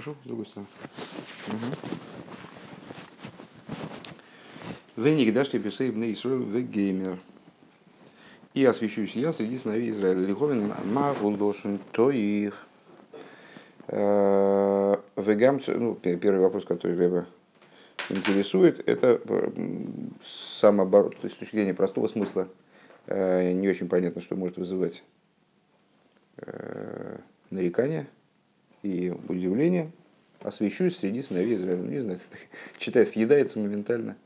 Нашел с другой стороны? Веник дашь тебе сейбный Исраил в геймер. И освящусь я среди сыновей Израиля. Лиховен магулдошен то их. Вегам, ну, первый вопрос, который Рэба интересует, это самооборот, то есть с точки зрения простого смысла э, не очень понятно, что может вызывать э, нарекания и удивление. Освящусь среди сыновей Израиля. Не знаю, читая, съедается моментально,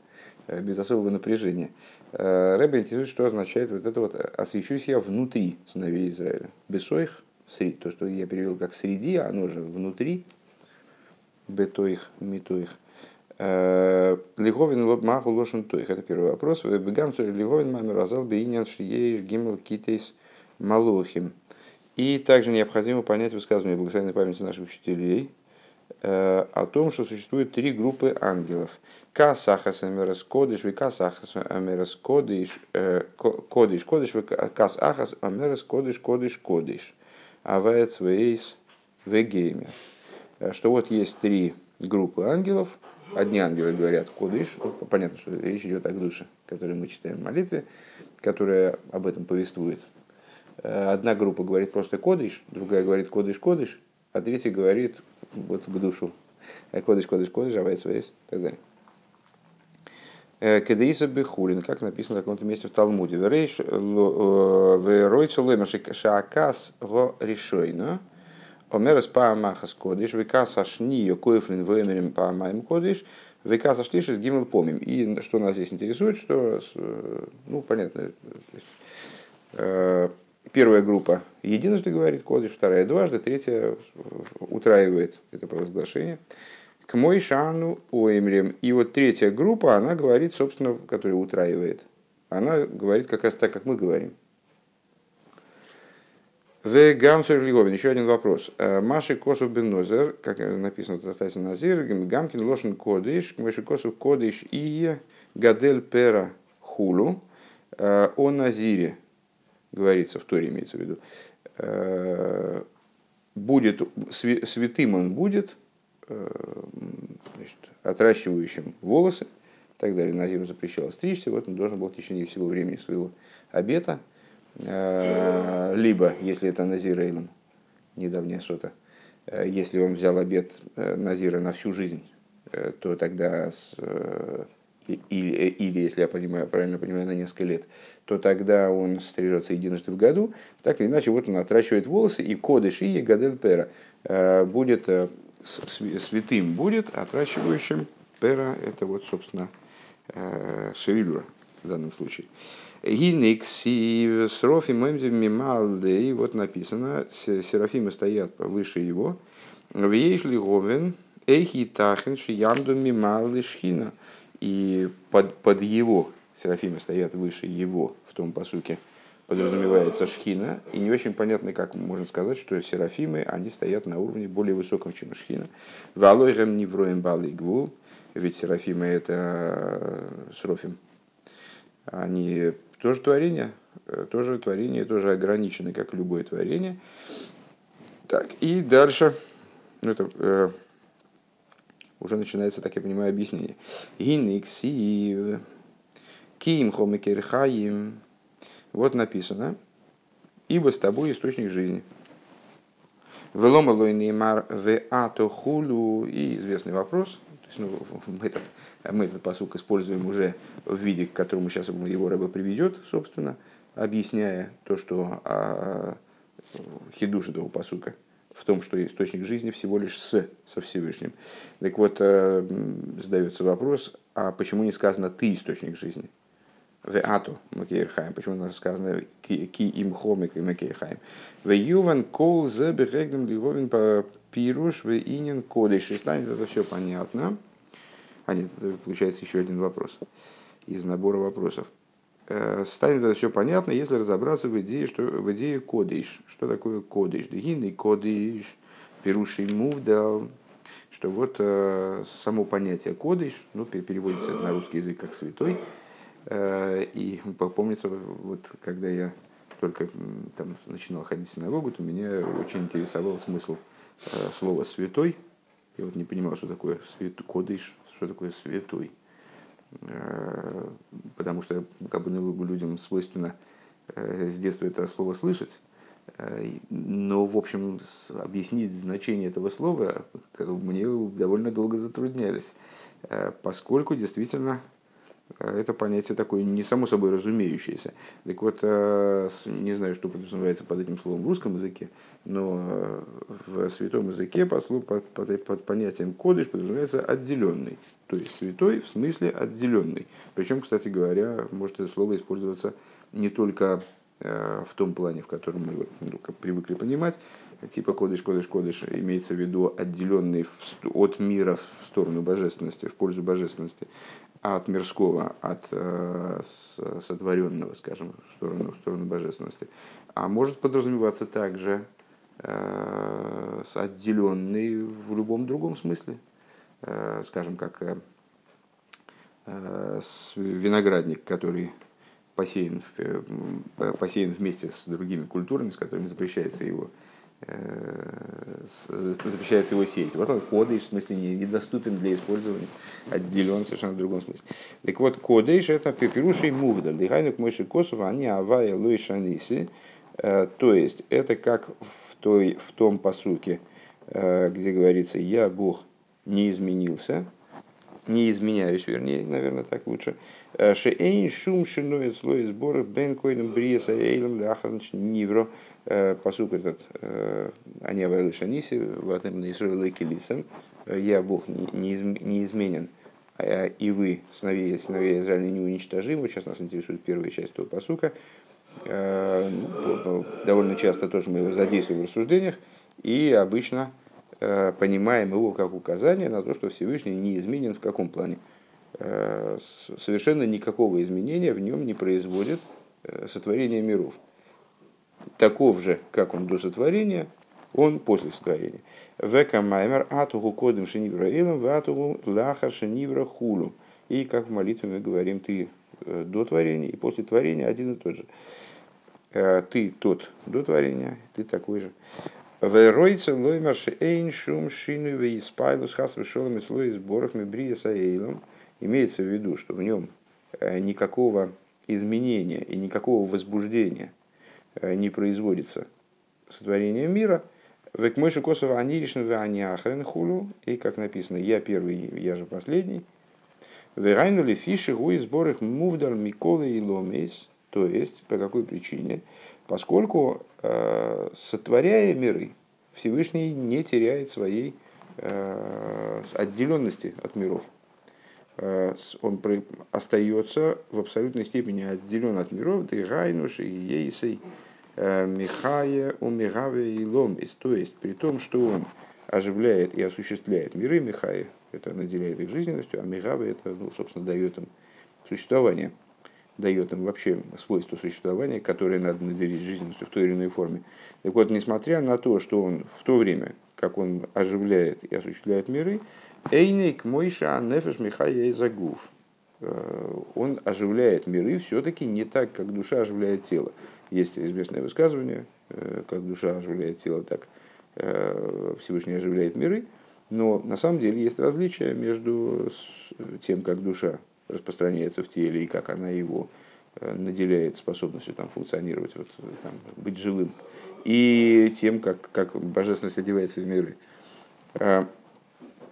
э, без особого напряжения. Рэбе интересует, что означает вот это вот «освящусь я внутри сыновей Израиля». Бесоих, то, что я перевел как «среди», оно же «внутри», бетоих, митоих. Лиговин лоб маху лошен тоих. Это первый вопрос. Бегам лиговин мамер азал бейнян шиеиш гимл китейс малохим. И также необходимо понять высказывание благословенной памяти наших учителей о том, что существует три группы ангелов. Касахас амерес кодиш, викасахас амерес кодиш, кодиш, кодиш, касахас амерес кодиш, кодиш, кодиш. Аваец вейс вегеймер. Что вот есть три группы ангелов, Одни ангелы говорят кодыш, ну, понятно, что речь идет о душе, который мы читаем в молитве, которая об этом повествует. Э, одна группа говорит просто кодыш, другая говорит кодыш, кодыш, а третья говорит вот к душу. Э, кодыш, кодыш, кодыш, авайс, вайс, и так далее. Э, Кедеиса Бехулин, как написано в каком-то месте в Талмуде. Веройцу лемаши шаакас го решойно. Омерес паамахас кодиш, векаса шнио коефлин вэмерем паамаем кодиш, векаса шлишис гимел помим. И что нас здесь интересует, что, ну, понятно, первая группа единожды говорит кодиш, вторая дважды, третья утраивает это провозглашение. К мой шану оимрем. И вот третья группа, она говорит, собственно, которая утраивает. Она говорит как раз так, как мы говорим. В Гамсер Лиговин, еще один вопрос. Э, Маши Косов Бенозер, как написано в Татасе Назир, Гамкин Лошен Кодыш, Маши Косов Кодыш и Гадель Пера Хулу, э, о Назире, говорится в Торе, имеется в виду, э, будет, святым он будет, значит, отращивающим волосы, и так далее. Назиру запрещалось стричься, вот он должен был в течение всего времени своего обета – Э, либо, если это Назир Эйлом, недавняя сота, э, если он взял обед э, Назира на всю жизнь, то тогда, с, или, или, если я понимаю, правильно понимаю, на несколько лет, то тогда он стрижется единожды в году. Так или иначе, вот он отращивает волосы, и кодыш и гадель пера будет святым будет, отращивающим пера, это вот, собственно, шевелюра в данном случае. Гиникс и Срофим Мималдей, вот написано, серафимы стоят выше его. Вейшли Говен, Эйхи Тахен, Шиямду Мималды Шхина. И под, под его, серафимы стоят выше его в том посуке, подразумевается шхина, и не очень понятно, как можно сказать, что серафимы, они стоят на уровне более высоком, чем шхина. Валойгем невроем балы гвул, ведь серафимы это срофим, они тоже творение, э, тоже творение, тоже ограничено, как любое творение. Так, и дальше, ну, это э, уже начинается, так я понимаю, объяснение. Гинниксив, ким хомикерхаим. Вот написано, ибо с тобой источник жизни. Веломалой неймар в атохулу. И известный вопрос, то есть, ну, мы этот, мы этот посук используем уже в виде, к которому сейчас его рыба приведет, собственно, объясняя то, что а, хидуш этого посука в том, что источник жизни всего лишь с, со Всевышним. Так вот, э, задается вопрос, а почему не сказано «ты источник жизни»? В ату макейрхайм. Почему у нас сказано ки им хомик и макейрхайм? В юван кол зе бегегдем лиговин по пируш в инин кодыш. И станет это все понятно. А нет, это получается еще один вопрос из набора вопросов. Э, станет это все понятно, если разобраться в идее, что, в идее кодыш. Что такое кодыш? Дегинный кодыш, пируший мувдал. Что вот э, само понятие кодыш, ну, переводится на русский язык как святой, Э, и помнится, вот когда я только там начинал ходить в синагогу, то меня очень интересовал смысл слова «святой», Я вот не понимал, что такое свят... кодыш, что такое святой. Э, потому что как бы ну, людям свойственно э, с детства это слово слышать, э, но, в общем, объяснить значение этого слова мне довольно долго затруднялись, поскольку действительно это понятие такое не само собой разумеющееся. Так вот, не знаю, что подразумевается под этим словом в русском языке, но в святом языке под, под, под, под понятием кодыш подразумевается отделенный. То есть святой в смысле отделенный. Причем, кстати говоря, может это слово использоваться не только э, в том плане, в котором мы ну, привыкли понимать, типа кодыш, кодыш, кодыш, имеется в виду отделенный от мира в сторону божественности, в пользу божественности, от мирского, от э, сотворенного, скажем, в сторону, в сторону божественности. А может подразумеваться также э, отделенный в любом другом смысле, Э, скажем, как э, виноградник, который посеян, посеян вместе с другими культурами, с которыми запрещается его запрещается его сеять. Вот он кодыш, в смысле, недоступен для использования, отделен совершенно в другом смысле. Так вот, кодыш это пепирушей мувдаль, дыхайнук мыши косова, они авая луи шаниси, то есть это как в, той, в том посуке, где говорится «Я Бог, не изменился, не изменяюсь, вернее, наверное, так лучше. Э, Шеэйн шум шиноет слой сбора бен койным бриеса эйлем ляхарнч нивро. Э, посук этот, э, они авайлы шаниси, ватем на Исраиле килисом. Я Бог не изменен, и вы, сыновья, сыновья Израиля, не уничтожимы. Сейчас нас интересует первая часть этого посука. Ну, довольно часто тоже мы его задействуем в рассуждениях, и обычно понимаем его как указание на то, что Всевышний не изменен в каком плане. Э, совершенно никакого изменения в нем не производит э, сотворение миров. Таков же, как он до сотворения, он после сотворения. Века маймер атугу кодим шенивра илом, атугу лахар шенивра хулу. И как в молитве мы говорим, ты до творения и после творения один и тот же. Ты тот до творения, ты такой же. Веройца лоймер эйн шум шину вейспайлус хас вешолом и слой сборов мебрия саэйлом. Имеется в виду, что в нем э, никакого изменения и никакого возбуждения э, не производится сотворение мира. Век мойши косова аниришн ваняхрен хулу. И как написано, я первый, я же последний. Верайнули фиши гуи сборах мувдар миколы и ломейс. То есть, по какой причине? поскольку, э, сотворяя миры, Всевышний не теряет своей э, отделенности от миров. Э, он остается в абсолютной степени отделен от миров, да и Гайнуш, и Ейсей, Михая, Умигаве и Ломис. То есть, при том, что он оживляет и осуществляет миры, Михая, это наделяет их жизненностью, а Мигаве, это, ну, собственно, дает им существование – дает им вообще свойство существования, которое надо наделить жизненностью в той или иной форме. Так вот, несмотря на то, что он в то время, как он оживляет и осуществляет миры, Эйнейк Мойша Нефеш Михая Загув, э, он оживляет миры все-таки не так, как душа оживляет тело. Есть известное высказывание, э, как душа оживляет тело, так э, Всевышний оживляет миры. Но на самом деле есть различия между тем, как душа распространяется в теле и как она его э, наделяет способностью там, функционировать, вот, там, быть живым, и тем, как, как божественность одевается в миры. А,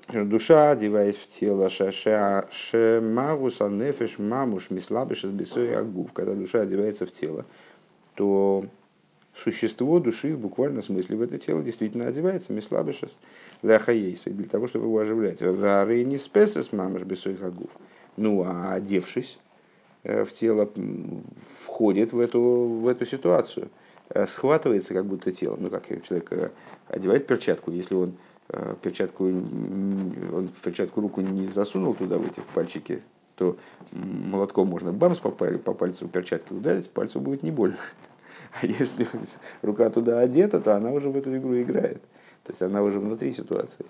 душа, одеваясь в тело, шемагуса нефеш мамуш мислабиш бесой агув. Когда душа одевается в тело, то существо души в буквальном смысле в это тело действительно одевается мислабишес ляхаейса для того, чтобы его оживлять. Вары не спесес мамуш бесой агув. Ну, а одевшись э, в тело, входит в эту, в эту ситуацию, э, схватывается как будто тело. Ну, как человек э, одевает перчатку, если он перчатку, он перчатку руку не засунул туда, в эти в пальчики, то молотком можно бамс по, по пальцу перчатки ударить, пальцу будет не больно. А если рука туда одета, то она уже в эту игру играет. То есть она уже внутри ситуации.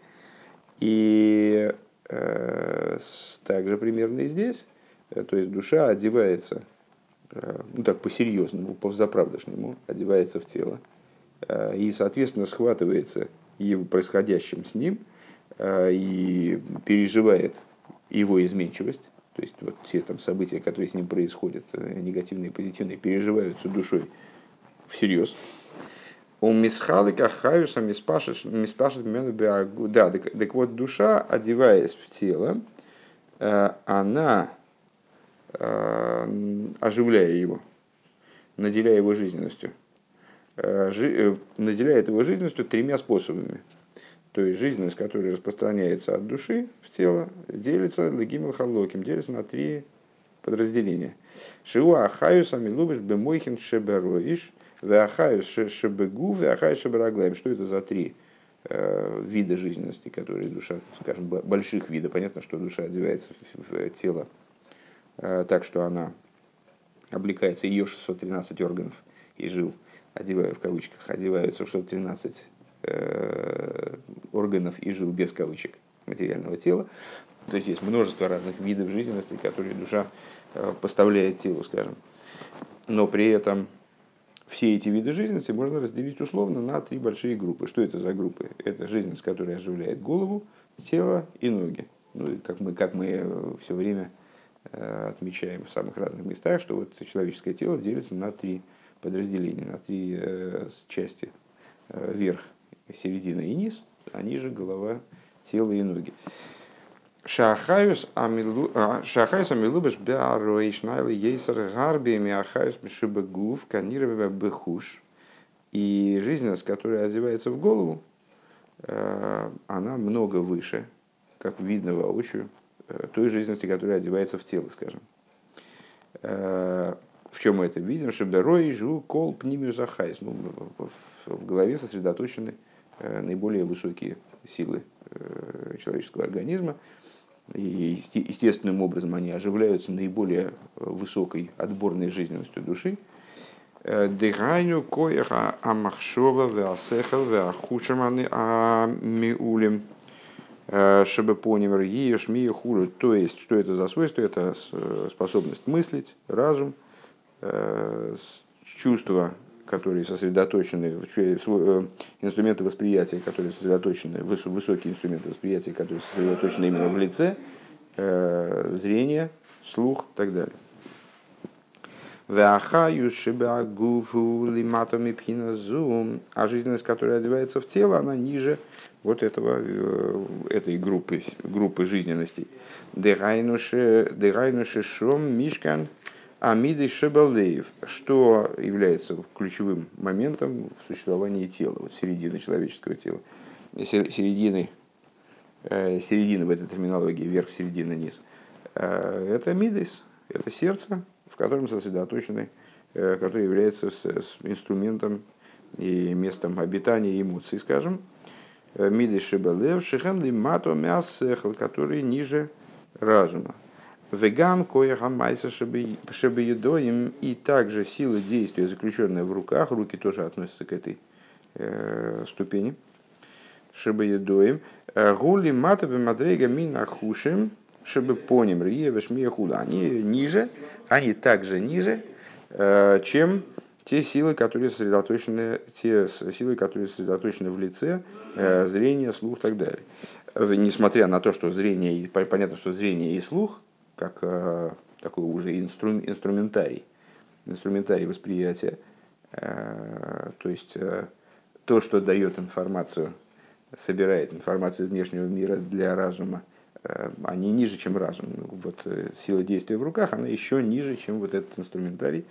И также примерно и здесь. Э, то есть душа одевается, э, ну так по-серьезному, по-взаправдошнему, одевается в тело и, соответственно, схватывается его происходящим с ним, и переживает его изменчивость, то есть вот все там события, которые с ним происходят, негативные и позитивные, переживаются душой всерьез. У мисхалика хаюса миспашет миспашет Да, так, так вот душа, одеваясь в тело, она, оживляя его, наделяя его жизненностью, наделяет его жизненностью тремя способами – то есть жизненность, которая распространяется от души в тело, делится легимел халоким, делится на три подразделения. Шиуа ахаюс амилубиш бемойхин шебероиш, веахаюс шебегу, веахаюс шебераглаем. Что это за три э, вида жизненности, которые душа, скажем, больших видов. Понятно, что душа одевается в тело э, так, что она облекается, ее 613 органов и жил, одеваю в кавычках, одеваются в 613 Э, органов и жил без кавычек материального тела. То есть есть множество разных видов жизненности, которые душа поставляет телу, скажем. Но при этом все эти виды жизненности можно разделить условно на три большие группы. Что это за группы? Это жизненность, которая оживляет голову, тело и ноги. Ну, как мы, как мы э, все время отмечаем в самых разных местах, что вот человеческое тело делится на три подразделения, на три части. Верх середина и низ, а ниже голова, тело и ноги. Шахаюс амилубеш беароишнайли ейсер гарби миахаюс мишибагув канирове бехуш. И жизненность, которая одевается в голову, э, она много выше, как видно воочию, э, той жизненности, которая одевается в тело, скажем. Э, в чем мы это видим? Шеберой, жу, кол, пнимию захайс. Ну, в голове сосредоточены наиболее высокие силы человеческого организма. И естественным образом они оживляются наиболее высокой отборной жизненностью души. Э, Дыханию коеха амахшова веасехал веахушаманы амиулем чтобы понял ешь хулю. То есть, что это за свойство? Это способность мыслить, разум, чувство которые сосредоточены, э, инструменты восприятия, которые сосредоточены, высокие инструменты восприятия, которые сосредоточены именно в лице, э, зрение, слух и так далее. А жизненность, которая одевается в тело, она ниже вот этого, э, этой группы, группы жизненностей. Дегайнуши шом мишкан Амиды Шебалеев, что является ключевым моментом в существовании тела, вот середины человеческого тела, середины, э, середины в этой терминологии, верх, середина, низ. Э, это мидис, это сердце, в котором сосредоточены, э, который является инструментом и местом обитания эмоций, скажем. Мидис Шебалеев, Шехем Мато Мясехл, который ниже разума. Вегам коеха майса шебеедоим и также сила действия, заключенная в руках, руки тоже относятся к этой э, ступени. Шебеедоим. Гули матабе мадрега мина хушим чтобы поним худа. Они ниже, они также ниже, э, чем те силы, которые сосредоточены, те силы, которые сосредоточены в лице, э, зрение, слух и так далее. Несмотря на то, что зрение, понятно, что зрение и слух как э, такой уже инстру, инструментарий, инструментарий восприятия. Э, то есть э, то, что дает информацию, собирает информацию из внешнего мира для разума, они ниже, чем разум. Вот сила действия в руках, она еще ниже, чем вот этот инструментарий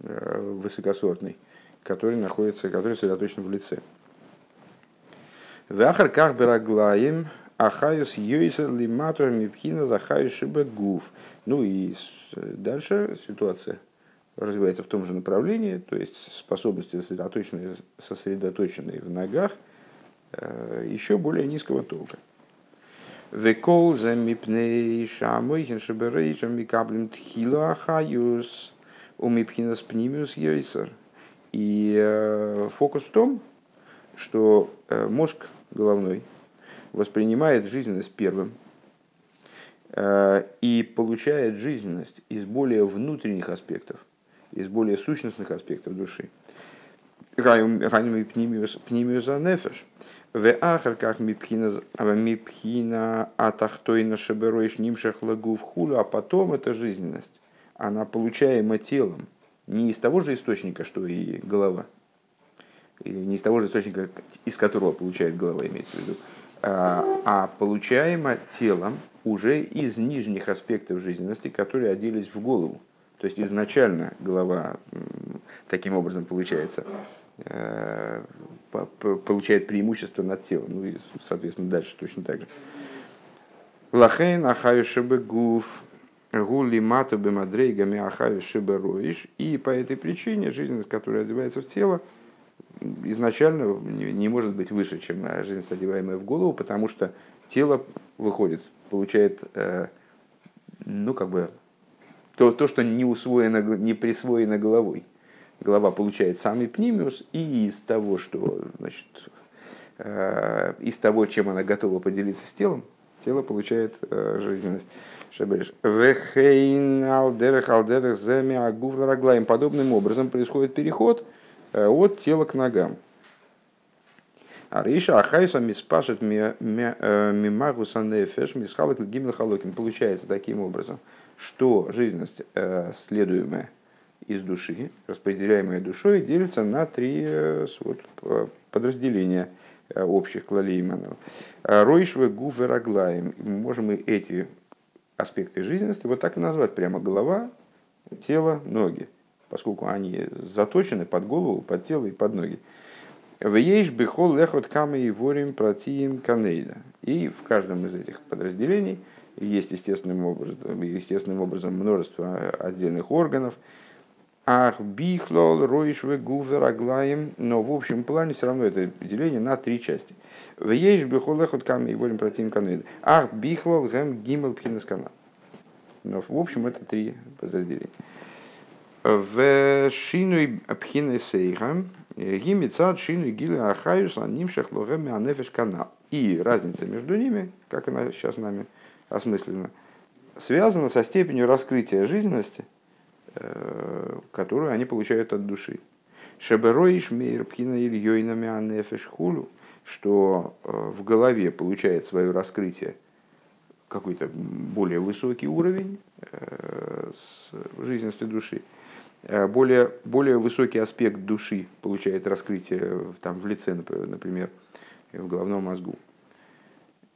высокосортный, который находится, который сосредоточен в лице. В Ахарках Бераглаем Ахаюс Йойсер Лиматор Мипхина Захаюс Шибегуф. Ну и дальше ситуация развивается в том же направлении, то есть способности сосредоточенные, сосредоточенные в ногах э, еще более низкого толка. Векол за мипней шамойхин шиберейшам микаблем тхилу ахаюс у мипхинас пнимиус йойсер. И э, фокус в том, что э, мозг головной – воспринимает жизненность первым э, и получает жизненность из более внутренних аспектов, из более сущностных аспектов души. Пнимиуса нефеш. В ахар как мипхина атахтойна шебероиш нимшах лагу в а потом эта жизненность, она получаема телом, не из того же источника, что и голова, и не из того же источника, из которого получает голова, имеется в виду, а, а получаема телом уже из нижних аспектов жизненности, которые оделись в голову. То есть изначально голова таким образом получается э, получает преимущество над телом. Ну и, соответственно, дальше точно так же. Лахейн ахаю шебе гуф гули мату бемадрейгами ахаю шебе роиш. И по этой причине жизненность, которая одевается в тело, изначально не может быть выше, чем жизненность, одеваемая в голову, потому что тело выходит, получает, э, ну, как бы, то, то, что не усвоено, не присвоено головой. Голова получает самый пнимиус, и из того, что, значит, э, из того, чем она готова поделиться с телом, тело получает э, жизненность. Шабериш. Вехейн агув Подобным образом происходит переход э, от тела к ногам. А Риша Ахайса миспашет мимагуса нефеш мисхалок гимел халокин. Получается таким образом, что жизненность, э, следуемая из души, распределяемая душой, делится на три э, вот, подразделения э, общих клалейманов. Ройшве гуфераглаем. Можем мы эти аспекты жизненности вот так и назвать прямо голова, тело, ноги, поскольку они заточены под голову, под тело и под ноги. Вееш бихол лехот камы и ворим протиим канейда. И в каждом из этих подразделений есть естественным образом, естественным образом множество отдельных органов. Ах, бихлол, роиш, гувер, аглаем. Но в общем плане все равно это деление на три части. Вееш бихол лехот камы и ворим протиим канейда. Ах, бихлол, гэм, гимел, пхинескана. Но в общем это три подразделения. В шинуй пхинесейхам Гимицад шину гили ахаюс анимшах логами анефиш канал. И разница между ними, как она сейчас нами осмыслена, связана со степенью раскрытия жизненности, э, которую они получают от души. Шебероиш мейр пхина ильёйнами анефиш хулю, что э, в голове получает свое раскрытие какой-то более высокий уровень э, жизненности души – более, более высокий аспект души получает раскрытие там, в лице, например, в головном мозгу.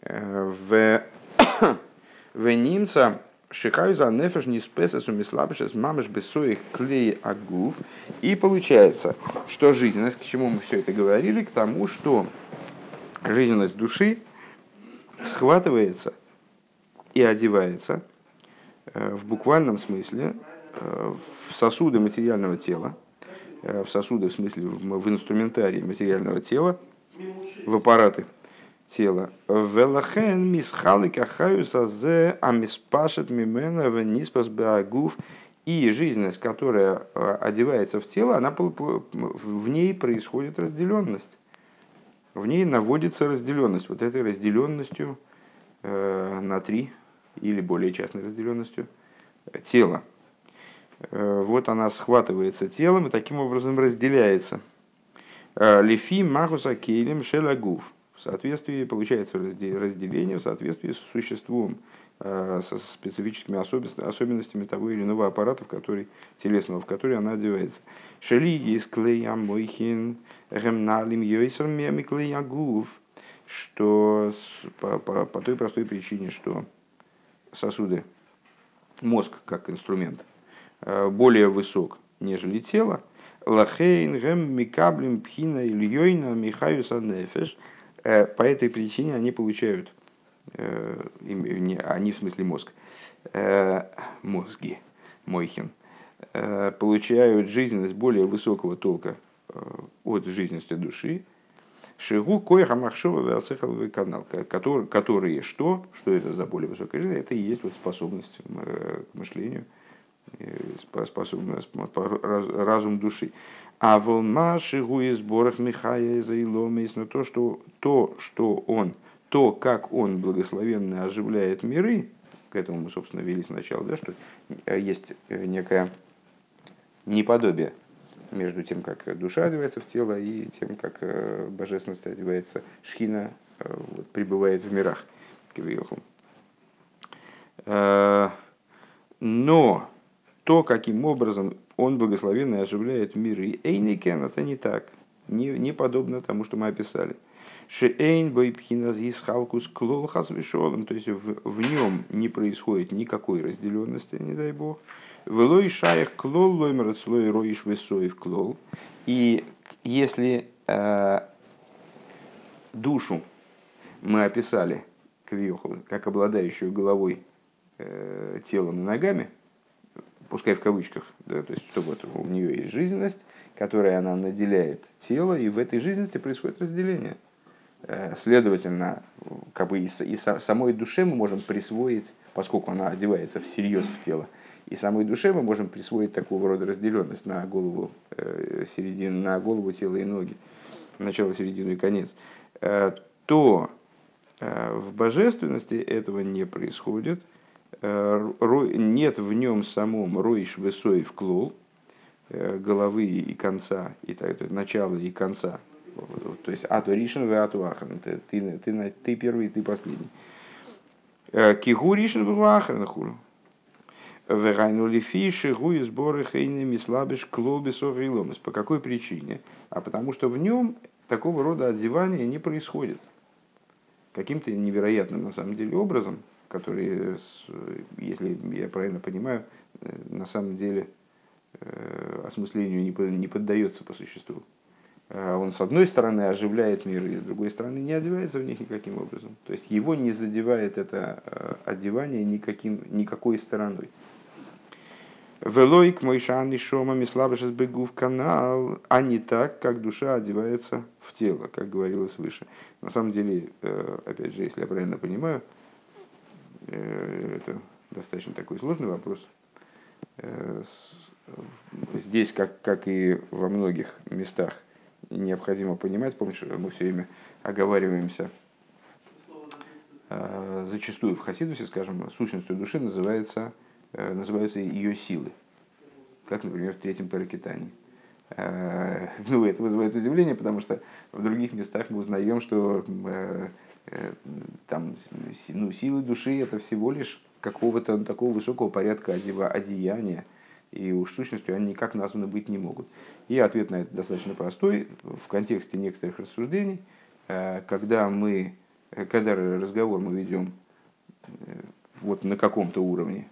Э, в, в немца шихаюза нефеш не спесес умислабшес мамыш бессоих клей агув. И получается, что жизненность, к чему мы все это говорили, к тому, что жизненность души схватывается и одевается э, в буквальном смысле в сосуды материального тела, э, в сосуды, в смысле в инструментарии материального тела, в аппараты тела. Велахен мисхалик ахаюса зе амиспашет мимена вниспас беагув. И жизненность, которая э, одевается в тело, она, в ней происходит разделенность. В ней наводится разделенность. Вот этой разделенностью э, на три или более частной разделенностью тела. Э, вот она схватывается телом и таким образом разделяется. Э, Лефи Махуса Кейлем Шелагув. В соответствии, получается разделение в соответствии с существом, э, со специфическими особенностями того или иного аппарата, в который, телесного, в который она одевается. Шели есть клея мойхин, гемналим йойсер клеягув. Что по, по, по той простой причине, что сосуды, мозг как инструмент, более высок, нежели тело. Лахейн гэм микаблим пхина ильёйна михаюса нефеш. Э, по этой причине они получают, э, они в смысле мозг, мозги, мойхин, получают жизненность более высокого толка от жизненности души, Шигу коиха махшова веасехаловый канал, которые, которые что? Что это за более высокая жизнь? Это и есть вот способность к мышлению, способность, разум души. А волмаши гуи сборах Михая заиломис, но то, что, то, что он, то, как он благословенно оживляет миры, к этому мы, собственно, вели сначала, да, что есть некое неподобие между тем, как душа одевается в тело, и тем, как э, божественность одевается, шхина э, вот, пребывает в мирах. Э, но то, каким образом он благословенно оживляет мир и Эйникен, это не так, не, не подобно тому, что мы описали. Шеэйн бойпхиназис халкус клол хасвишолом, то есть в, в нем не происходит никакой разделенности, не дай бог. Велой шаях клол лоймер слой роиш весоев клол. И если э, душу мы описали, как обладающую головой, э, телом и ногами, пускай в кавычках, да, то есть чтобы вот у нее есть жизненность, которой она наделяет тело, и в этой жизненности происходит разделение – Э, следовательно, как бы и, и самой душе мы можем присвоить, поскольку она одевается всерьез в тело, и самой душе мы можем присвоить такого рода разделенность на голову, э, середину, на голову, тело и ноги, начало, середину и конец, э, то в божественности этого не происходит, нет в нем самом роиш высоев клол, головы и конца, и так, начала и конца то есть ату ришен в ату ахрен. Ты, ты, ты, ты первый, ты последний. Э, кигу ришен в ахрен хуру. Вегайну лифи шигу и сборы хейнами слабиш клобисов и ломис. По какой причине? А потому что в нем такого рода одевания не происходит. Каким-то невероятным на самом деле образом, который, если я правильно понимаю, э, на самом деле э, осмыслению не поддается по существу. А он с одной стороны оживляет мир, и с другой стороны не одевается в них никаким образом. То есть его не задевает это э, одевание никаким, никакой стороной. Велойк мойшан и шомами слабышес бегу в канал, а не так, как душа одевается в тело, как говорилось выше. На самом деле, опять же, если я правильно понимаю, это достаточно такой сложный вопрос. Здесь, как, как и во многих местах, необходимо понимать, помнишь, мы все время оговариваемся, э, зачастую в Хасидусе, скажем, сущностью души называется, э, называются ее силы, как, например, в третьем паракитании. Э, ну, это вызывает удивление, потому что в других местах мы узнаем, что там ну, силы души это всего лишь какого-то такого высокого порядка одеяния, и уж сущностью они никак названы быть не могут. И ответ на это достаточно простой. В контексте некоторых рассуждений, э, когда мы, э, когда разговор мы ведем э, вот на каком-то уровне,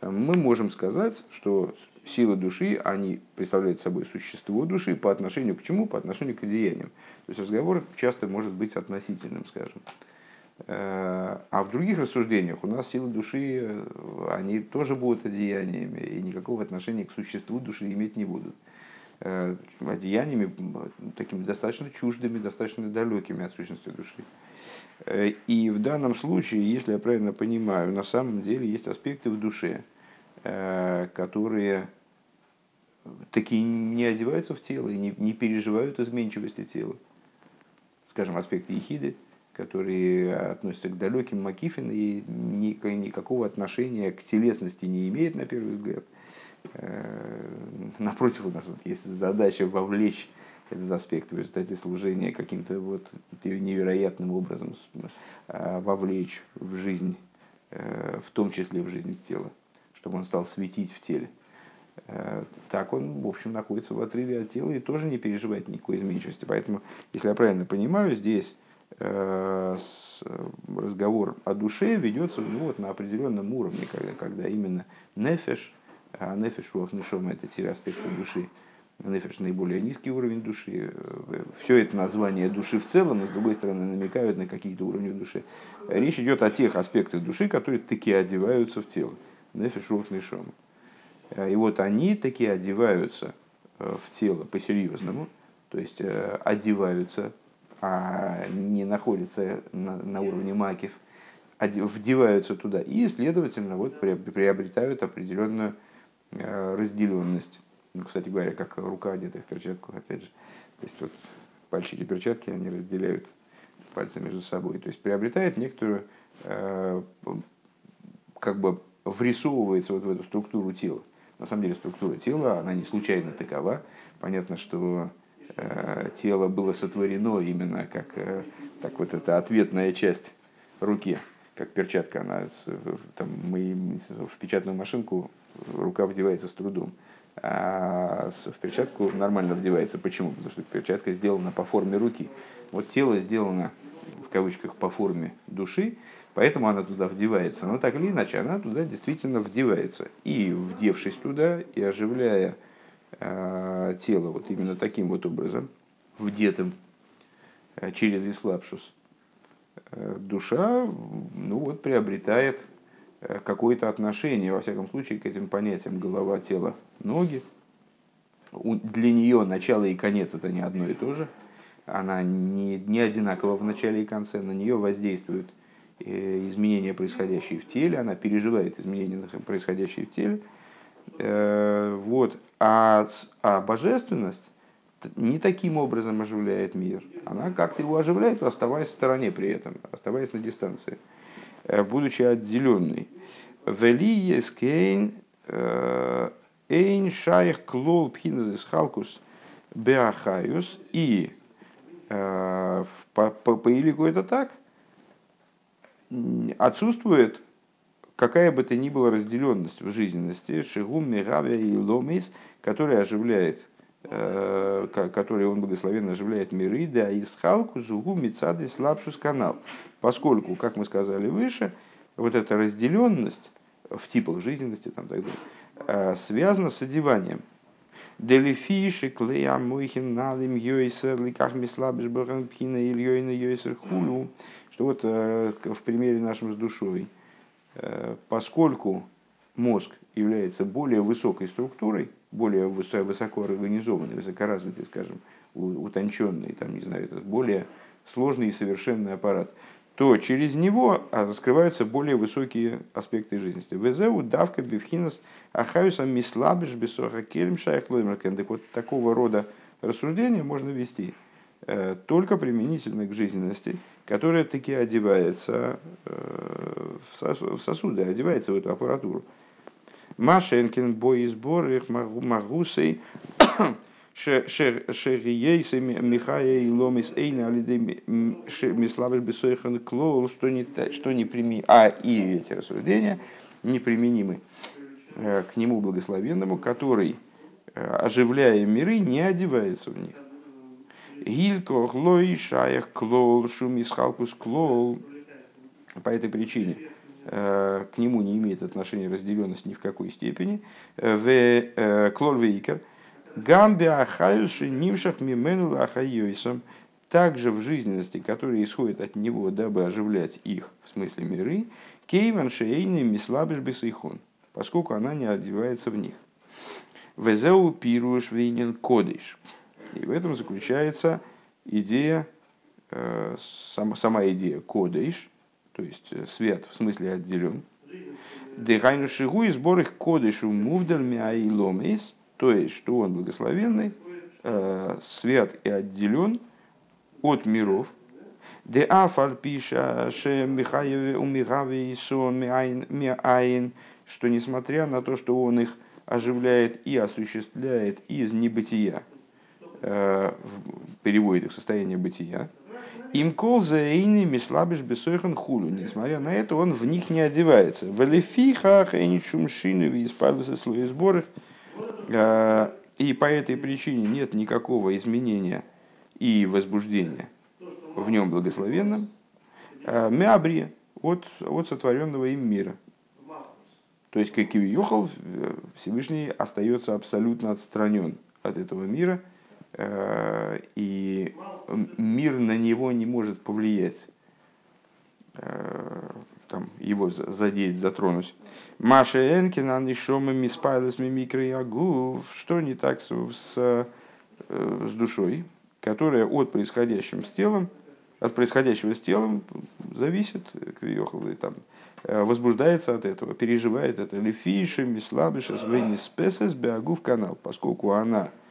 мы можем сказать, что силы души, они представляют собой существо души по отношению к чему? По отношению к деяниям. То есть разговор часто может быть относительным, скажем. Э, а в других рассуждениях у нас силы души, э, они тоже будут одеяниями, и никакого отношения к существу души иметь не будут. Э, одеяниями такими достаточно чуждыми, достаточно далекими от сущности души. И в данном случае, если я правильно понимаю, на самом деле есть аспекты в душе, которые такие не одеваются в тело и не, не переживают изменчивости тела. Скажем, аспекты ехиды – которые относятся к далеким Макифин и никакого отношения к телесности не имеет, на первый взгляд. Э, напротив, у нас вот есть задача вовлечь этот аспект в результате служения каким-то вот невероятным образом э, вовлечь в жизнь, э, в том числе в жизнь тела, чтобы он стал светить в теле. Так он, в общем, находится в отрыве от тела и тоже не переживает никакой изменчивости. Поэтому, если я правильно понимаю, здесь Э, разговор о душе ведется ну, вот, на определенном уровне, когда, когда именно нефеш, а нефеш руахнишом это те аспекты души, нефеш наиболее низкий уровень души, э, все это название души в целом, но с другой стороны намекают на какие-то уровни души. Речь идет о тех аспектах души, которые таки одеваются в тело, нефеш руахнишом. Э, и вот они таки одеваются в тело по-серьезному, то есть одеваются а не находятся на, на уровне макив, вдеваются туда и, следовательно, вот, приобретают определенную э, разделенность. Ну, кстати говоря, как рука одетая в перчатку, опять же. То есть вот пальчики перчатки, они разделяют пальцы между собой. То есть приобретает некоторую, э, как бы врисовывается вот в эту структуру тела. На самом деле структура тела, она не случайно такова. Понятно, что э, тело было сотворено именно как э, так вот эта ответная часть руки, как перчатка. Она, там, мы в печатную машинку рука вдевается с трудом. А в перчатку нормально вдевается. Почему? Потому что перчатка сделана по форме руки. Вот тело сделано в кавычках по форме души, поэтому она туда вдевается. Но так или иначе, она туда действительно вдевается. И вдевшись туда, и оживляя э, тело вот именно таким вот образом, вдетым э, через Ислапшус, э, душа ну вот, приобретает какое-то отношение, во всяком случае, к этим понятиям голова, тело, ноги. Для нее начало и конец это не одно и то же – она не, не одинакова в начале и конце, на нее воздействуют изменения, происходящие в теле, она переживает изменения, происходящие в теле. Э, вот. А, а божественность не таким образом оживляет мир. Она как-то его оживляет, оставаясь в стороне при этом, оставаясь на дистанции, э, будучи отделенной. Вели кейн эйн шаях клол пхиназис халкус беахаюс и Э, по, по, по Илику это так. Отсутствует какая бы то ни была разделенность в жизненности, шигум, мигавия и ломис, который оживляет, э, который он благословенно оживляет миры, да и схалку, зугу, мецады, слабшус канал. Поскольку, как мы сказали выше, вот эта разделенность в типах жизненности там, так далее, э, связана с одеванием. Делифиши клея мойхин налим йойсер ликах мислабиш бахан пхина ильёйна йойсер хулю. Что вот э, в примере нашем с душой, э, поскольку мозг является более высокой структурой, более высоко организованной, высокоразвитый, скажем, утонченный, там, не знаю, более сложный и совершенный аппарат – то через него а, раскрываются более высокие аспекты жизни. Везеу давка бифхинас ахаюса мислабиш бесоха келем Так вот такого рода рассуждения можно вести э, только применительно к жизненности, которая таки одевается э, в сосуды, одевается в эту аппаратуру. Машенкин, бой и сбор их магусей Шериейсы Михая и Ломис Эйна Алиды Миславель Бесойхан Клоул, что не, что не прими, а и эти рассуждения неприменимы э, к нему благословенному, который, э, оживляя миры, не одевается в них. Гилько, хлой, шаях, клол, шум, исхалкус, клол. По этой причине э, к нему не имеет отношения разделенность ни в какой степени. В клол вейкер – Гамби ахаюши нимшах мимену ахайойсом. Также в жизненности, которые исходят от него, дабы оживлять их, в смысле миры, кейван шейни мислабиш бесейхон, поскольку она не одевается в них. Везеу пируш вейнен кодиш. И в этом заключается идея, э, сама, сама идея кодиш, то есть э, свет в смысле отделен. Дыхайну шигу и сбор их кодишу мувдаль миаиломейс – то есть, что он благословенный, э, свят и отделен от миров. Де афаль пиша ше михаеве умихаве и сон миаин, что несмотря на то, что он их оживляет и осуществляет из небытия, переводит их в состояние бытия, им кол за эйни мислабиш бесойхан хулю. Несмотря на это, он в них не одевается. Валифиха хэйни шумшину и испадусы слои сборах – Э, и по этой причине нет никакого изменения и возбуждения в нем благословенном. Э, Мябри от, от сотворенного им мира. То есть, как Кивиюхал, э, Всевышний остается абсолютно отстранен от этого мира, и мир на него не может повлиять там, его задеть, затронуть. Маша Энкина, Нишома, Миспайлес, Мимикры, Агув. Что не так с, с, э, с душой, которая от происходящего с телом, от происходящего с телом зависит, там, э, возбуждается от этого, переживает это. Лефиши, Мислабиша, Свейни Спесес, Беагув канал, поскольку она э,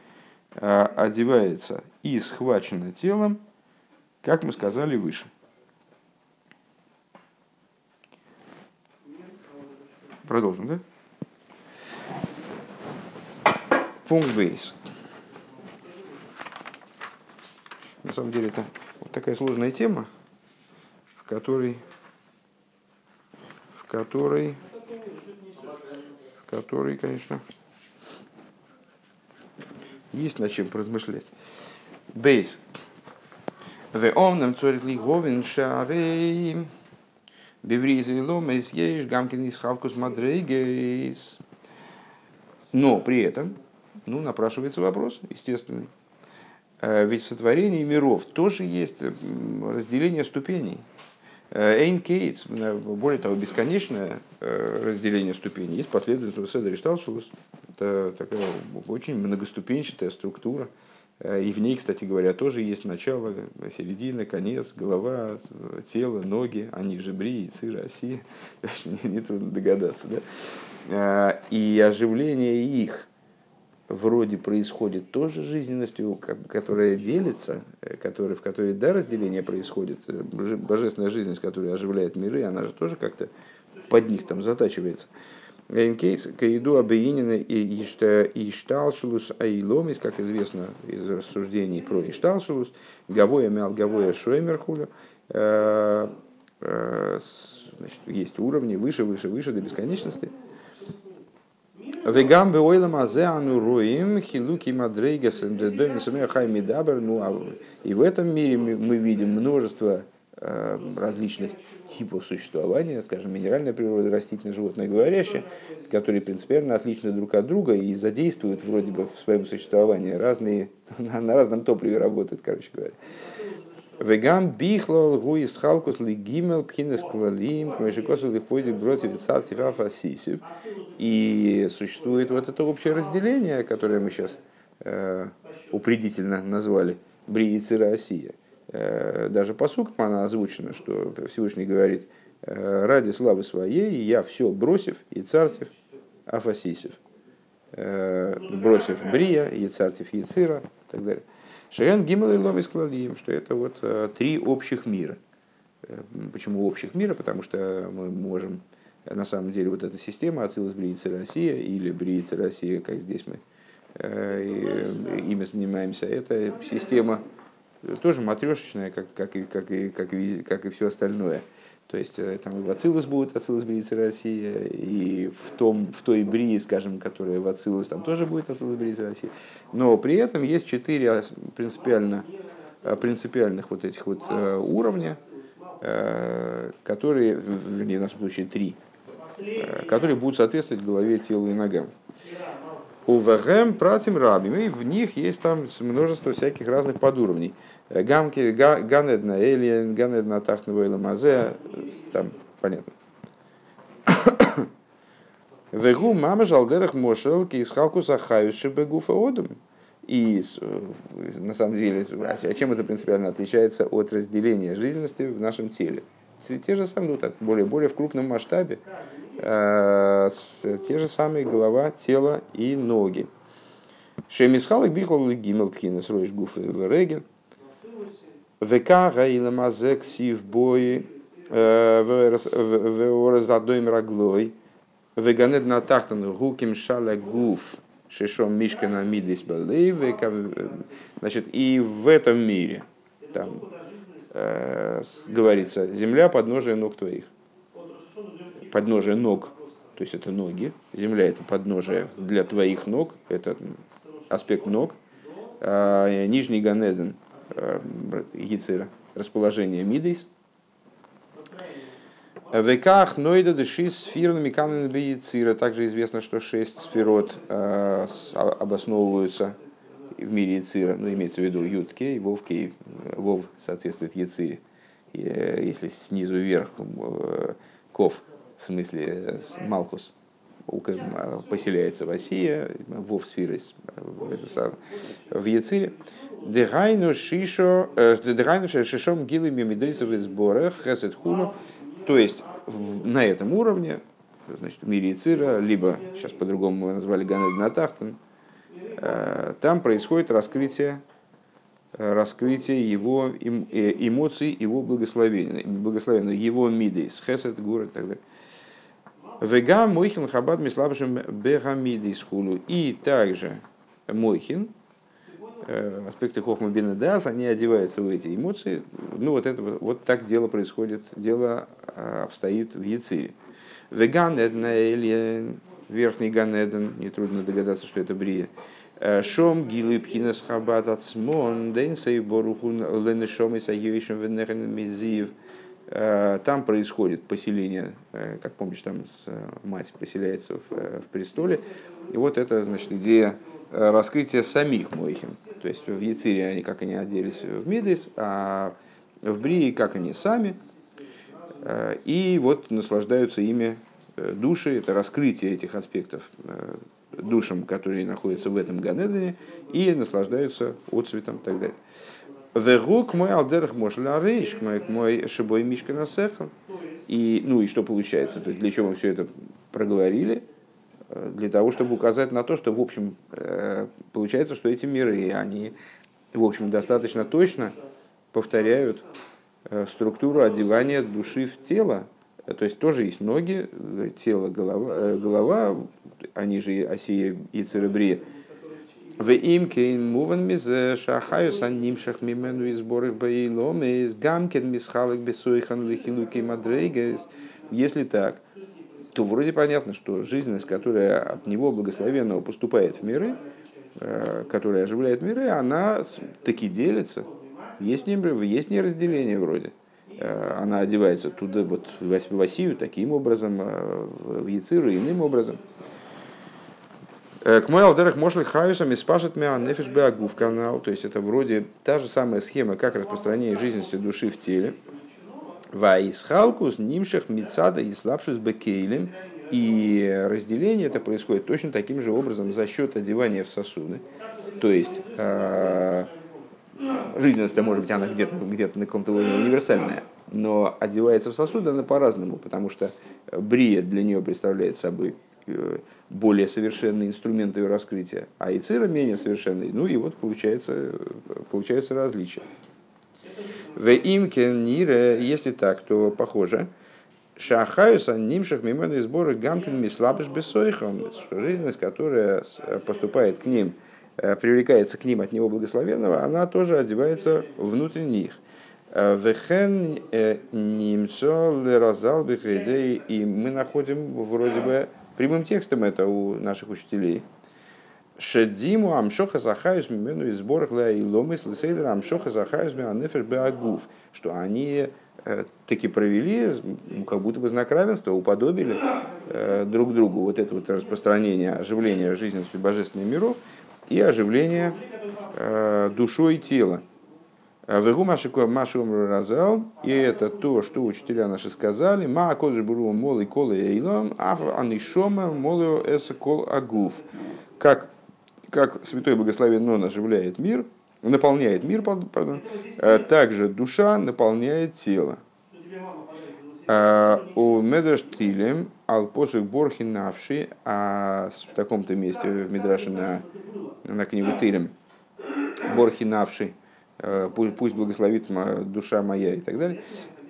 одевается и схвачена телом, как мы сказали выше. Продолжим, да? Пункт бейс. На самом деле это вот такая сложная тема, в которой, в которой, в которой, конечно, есть над чем поразмышлять. Бейс. В омном цорит ли говин шарей. Бевризи ломес ешь гамкин из халкус мадрейгейс. Но при этом, ну, напрашивается вопрос, естественный. Э, ведь в сотворении миров тоже есть разделение ступеней. Э, Эйн Кейтс, более того, бесконечное э, разделение ступеней. Есть последовательность Седри Шталшулус. Это такая очень многоступенчатая структура. И в ней, кстати говоря, тоже есть начало, середина, конец, голова, тело, ноги, они же бри, цира, оси. Нетрудно догадаться. Да? И оживление их – вроде происходит тоже жизненностью, которая делится, э, которая, в которой да, разделение происходит, э, божественная жизненность, которая оживляет миры, она же тоже как-то под них там затачивается. Эйнкейс, Каиду Абиинина и Ишталшулус Айломис, как известно из рассуждений про Ишталшулус, Гавоя Мял Гавоя Шуэмерхулю, э, значит, есть уровни выше, выше, выше до бесконечности. Вегам бы ойлам азеану роим хилуки мадрейгас хай мидабр. Ну, а и в этом мире мы видим множество э, различных типов существования, скажем, минеральная природа, растительное, животное, говорящее, которые принципиально отличны друг от друга и задействуют вроде бы в своем существовании разные, на разном топливе работают, короче говоря. Вегам бихлол гуис халкус ли гимел пхинес клалим, кмешикосу лихвойди бросив царти фасисив. И существует вот это общее разделение, которое мы сейчас э, упредительно назвали Бриицы Россия. Э, даже по сукам она озвучена, что Всевышний говорит, э, ради славы своей я все бросив и цартив афасисив. Э, бросив Брия, и цартив Яцира и так далее. Шаян Гимал и Ломис Клалием, что это вот э, три общих мира. Э, почему общих мира? Потому что мы можем, на самом деле, вот эта система Ацилус Бриица Россия или Бриица Россия, как здесь мы э, ими занимаемся, это система тоже матрешечная, как, как, и, как, и, как, и, как и все остальное – то есть э, там и в Ацилус будет Ацилус Бриица Россия, и в, том, в той Брии, скажем, которая в Ацилус, там тоже будет Ацилус Бриица Россия. Но при этом есть четыре принципиально, э, принципиальных вот этих вот э, уровня, которые, вернее, в нашем случае три, которые будут соответствовать голове, телу и ногам. У ВГМ пратим рабим, и в них есть там множество всяких разных подуровней. Гамки, Ганедна Элиен, Ганедна Тахнова Мазе, там понятно. Вегу мама жалдерах мошел ки из халкуса хаюши бегуфа одум. И на самом деле, а чем это принципиально отличается от разделения жизненности в нашем теле? Те же самые, ну так, более, более в крупном масштабе, э, те же самые голова, тело и ноги. Шемисхалок бихол гимел пхинес роиш гуфы регель. ВК Гаила Мазек Сив Бои Веоразадоим Раглой Веганед Натахтан Гуким Шаля Гуф Шишом Мишкана Мидис Балей Значит, и в этом мире там э, говорится, земля подножие ног твоих. Подножие ног, то есть это ноги. Земля это подножие для твоих ног, это аспект ног. А, нижний Ганеден Гицера, расположение Мидейс. Веках Нойда Деши сфирными камнями Яцира. Также известно, что шесть сферот э, обосновываются в мире Яцира. Ну, имеется в виду Ютке и Вовке. Вов соответствует Яцире. Э, если снизу вверх э, Ков, в смысле Малхус, поселяется в Осия, Вов сфирис в Яцире. Дегайну шишо, э, дегайну шишом гилами медейсов из сбора хесед хуну. То есть на этом уровне, значит, в мире Ицира, либо сейчас по-другому мы назвали Ганед Натахтан, э, там происходит раскрытие раскрытие его эмоций, его благословения, благословения его мидейс, хесед, гур и так далее. Вега мойхин хабад мислабшим бегамидейс хулу. И также Мойхин, э, аспекты Хохма Бенедас, они одеваются в эти эмоции. Ну, вот, это, вот так дело происходит, дело э, обстоит в Яцире. Веган или верхний Ганеден, нетрудно догадаться, что это Брия. Э, шом гилы пхинас хабат ацмон, дейнсей борухун ленешом и сагивишем венехен мизив. Там происходит поселение, как помнишь, там мать поселяется в, в престоле. И вот это, значит, идея Э, раскрытие самих Мойхим. То есть в Яцире они, как они оделись в Мидес, а в Брии, как они сами. Э, и вот наслаждаются ими э, души, это раскрытие этих аспектов душам, которые находятся в этом Ганедане, и наслаждаются отцветом и так далее. Вегук мой алдерах мошля рейш, мой шибой мишка насехан. И, ну и что получается? То есть для чего мы все это проговорили? для того, чтобы указать на то, что, в общем, э, получается, что эти миры, они, в общем, достаточно точно повторяют э, структуру одевания души в тело. То есть тоже есть ноги, тело, голова, э, голова они же оси и церебри. В им кейн муван миз шахаю сан нимшах мимену из борых баилом из гамкин мисхалек бесуихан лихилуки мадрейгес. Если так, то вроде понятно, что жизненность, которая от него благословенного поступает в миры, э, которая оживляет миры, она таки делится. Есть в есть в разделение вроде. Э, она одевается туда, вот, в Осию, таким образом, э, в Яциру иным образом. К мой алдерах мошли хаюсом и спашет мя нефиш в канал. То есть это вроде та же самая схема, как распространение жизненности души в теле. Ваисхалкус, нимших, мицада и слабшус бекейлем. И разделение это происходит точно таким же образом за счет одевания в сосуды. То есть э, жизненность, может быть, она где-то где на каком-то уровне универсальная, но одевается в сосуды она по-разному, потому что брия для нее представляет собой э, более совершенный инструмент ее раскрытия, а ицира менее совершенный. Ну и вот получается, получается различие. В имке нире, если так, то похоже. Шахаюса нимших мимену сборы гамкин мислабыш бессойхом, что жизненность, которая поступает к ним, э, привлекается к ним от него благословенного, она тоже одевается внутрь них. Э, Вехен э, немцо леразал и мы находим вроде бы прямым текстом это у наших учителей – Шедиму амшоха захаюс мимену из сборах ля и ломыс лисейдер амшоха захаюс мианефер беагув, что они э, таки провели, ну, как будто бы знак равенства, уподобили э, друг другу вот это вот распространение, оживление жизненности божественных миров и оживление э, душой и тела. Вегу Машу Разал, и это то, что учителя наши сказали, Ма Кодж Буру Мол и Кола Эйлам, Аф Анишома Молио Эса Кол Агув. Как как Святой Благословен Он оживляет мир, наполняет мир, пардон, э, также душа наполняет тело. Э, у Медраштилем Алпосух Борхи Навши, а в таком-то месте в Медраше на, на книгу Тилем Борхи Навши, пусть, пусть благословит душа моя и так далее.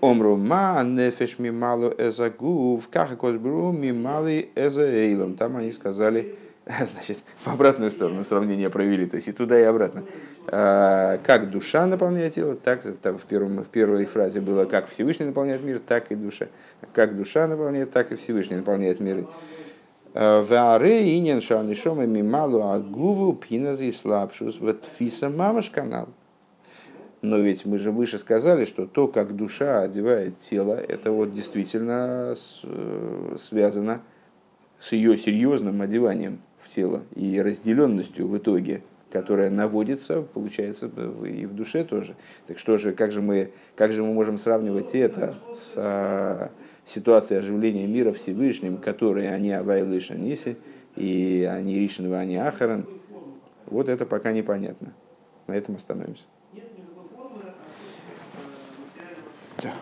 Омру ма нефеш мималу эзагув, каха косбру мимали эзаэйлом. Там они сказали, значит, в обратную сторону сравнение провели, то есть и туда, и обратно. А, как душа наполняет тело, так там в, первом, в первой фразе было, как Всевышний наполняет мир, так и душа. Как душа наполняет, так и Всевышний наполняет миры. А, Варе инен шанишома мималу агуву пинази слабшус вот фиса мамаш канал. Но ведь мы же выше сказали, что то, как душа одевает тело, это вот действительно э, связано с ее серьезным одеванием тела и разделенностью в итоге, которая наводится, получается, и в душе тоже. Так что же, как же мы, как же мы можем сравнивать это с а, ситуацией оживления мира Всевышним, которые они Авайлы Шаниси, и они Ришин они Ахаран? Вот это пока непонятно. На этом остановимся. Так.